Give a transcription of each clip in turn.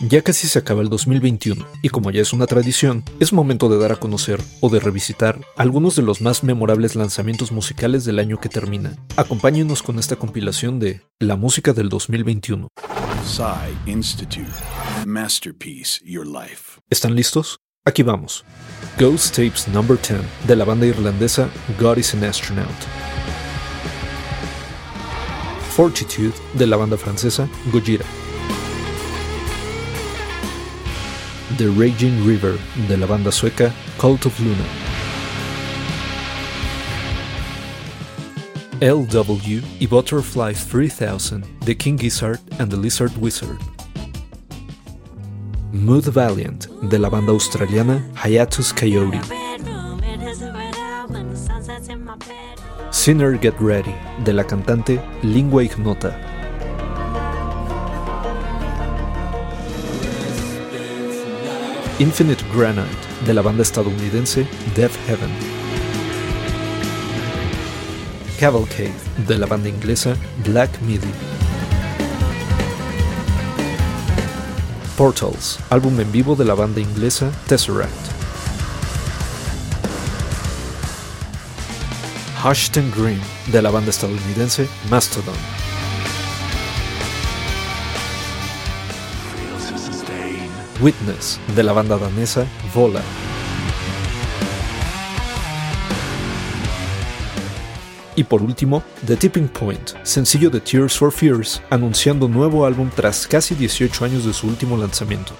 Ya casi se acaba el 2021 y como ya es una tradición, es momento de dar a conocer o de revisitar algunos de los más memorables lanzamientos musicales del año que termina. Acompáñenos con esta compilación de La música del 2021. Institute. Masterpiece Your Life. ¿Están listos? Aquí vamos. Ghost Tapes No. 10 de la banda irlandesa God is an Astronaut. Fortitude de la banda francesa Gojira. The Raging River de la banda sueca Cult of Luna. LW y Butterfly 3000 The King Gizzard and the Lizard Wizard. Mood Valiant de la banda australiana Hiatus Coyote. Sinner Get Ready de la cantante Lingua Ignota. Infinite Granite de la banda estadounidense Death Heaven. Cavalcade de la banda inglesa Black Midi. Portals, álbum en vivo de la banda inglesa Tesseract. Hushed and Green de la banda estadounidense Mastodon. Witness de la banda danesa Vola. Y por último, The Tipping Point, sencillo de Tears for Fears, anunciando nuevo álbum tras casi 18 años de su último lanzamiento.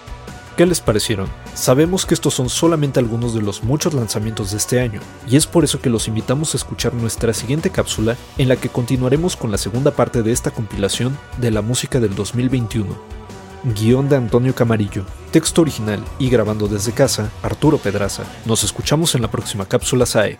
¿Qué les parecieron? Sabemos que estos son solamente algunos de los muchos lanzamientos de este año, y es por eso que los invitamos a escuchar nuestra siguiente cápsula en la que continuaremos con la segunda parte de esta compilación de la música del 2021 guion de Antonio Camarillo, texto original y grabando desde casa, Arturo Pedraza. Nos escuchamos en la próxima cápsula SAE.